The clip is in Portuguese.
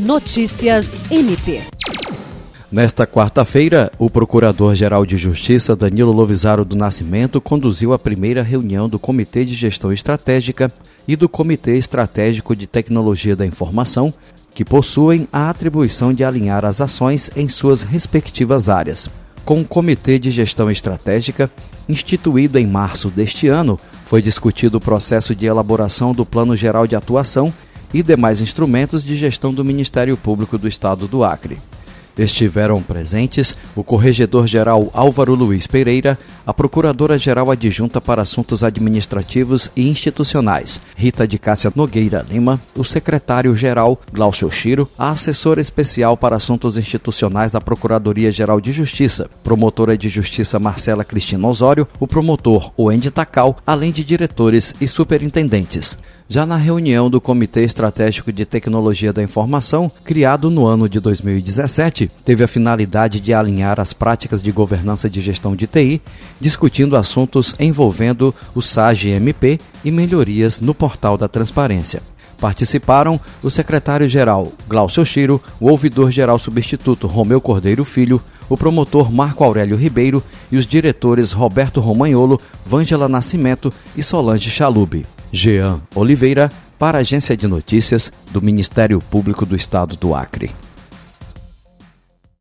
Notícias MP. Nesta quarta-feira, o Procurador-Geral de Justiça Danilo Lovisaro do Nascimento conduziu a primeira reunião do Comitê de Gestão Estratégica e do Comitê Estratégico de Tecnologia da Informação, que possuem a atribuição de alinhar as ações em suas respectivas áreas. Com o Comitê de Gestão Estratégica, instituído em março deste ano, foi discutido o processo de elaboração do Plano Geral de Atuação e demais instrumentos de gestão do Ministério Público do Estado do Acre. Estiveram presentes o Corregedor-Geral Álvaro Luiz Pereira, a Procuradora-Geral Adjunta para Assuntos Administrativos e Institucionais, Rita de Cássia Nogueira Lima, o Secretário-Geral Glaucio Chiro, a Assessora Especial para Assuntos Institucionais da Procuradoria-Geral de Justiça, Promotora de Justiça Marcela Cristina Osório, o Promotor Wendy Tacal, além de diretores e superintendentes. Já na reunião do Comitê Estratégico de Tecnologia da Informação, criado no ano de 2017, teve a finalidade de alinhar as práticas de governança de gestão de TI, discutindo assuntos envolvendo o SAGE-MP e melhorias no portal da transparência. Participaram o secretário-geral Glaucio Chiro, o ouvidor-geral substituto Romeu Cordeiro Filho, o promotor Marco Aurélio Ribeiro e os diretores Roberto Romagnolo, Vângela Nascimento e Solange Chalube. Jean Oliveira, para a Agência de Notícias do Ministério Público do Estado do Acre.